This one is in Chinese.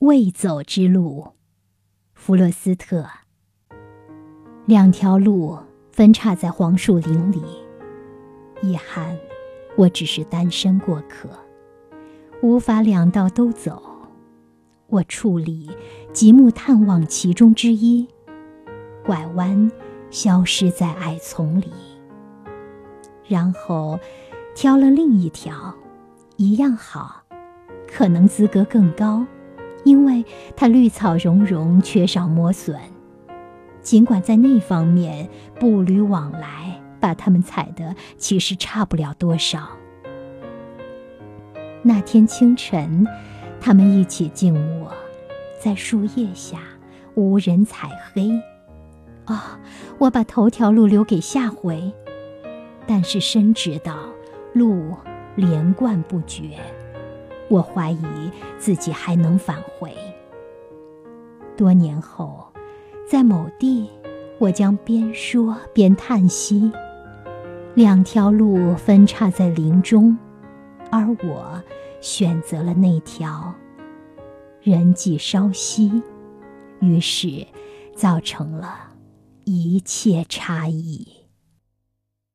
未走之路，弗洛斯特。两条路分叉在黄树林里，遗憾，我只是单身过客，无法两道都走。我矗立，极目探望其中之一，拐弯，消失在矮丛里，然后挑了另一条，一样好，可能资格更高。因为它绿草茸茸，缺少磨损，尽管在那方面步履往来，把它们踩得其实差不了多少。那天清晨，他们一起静卧在树叶下，无人踩黑。哦，我把头条路留给下回，但是深知道路连贯不绝。我怀疑自己还能返回。多年后，在某地，我将边说边叹息。两条路分叉在林中，而我选择了那条。人迹稍稀，于是造成了一切差异。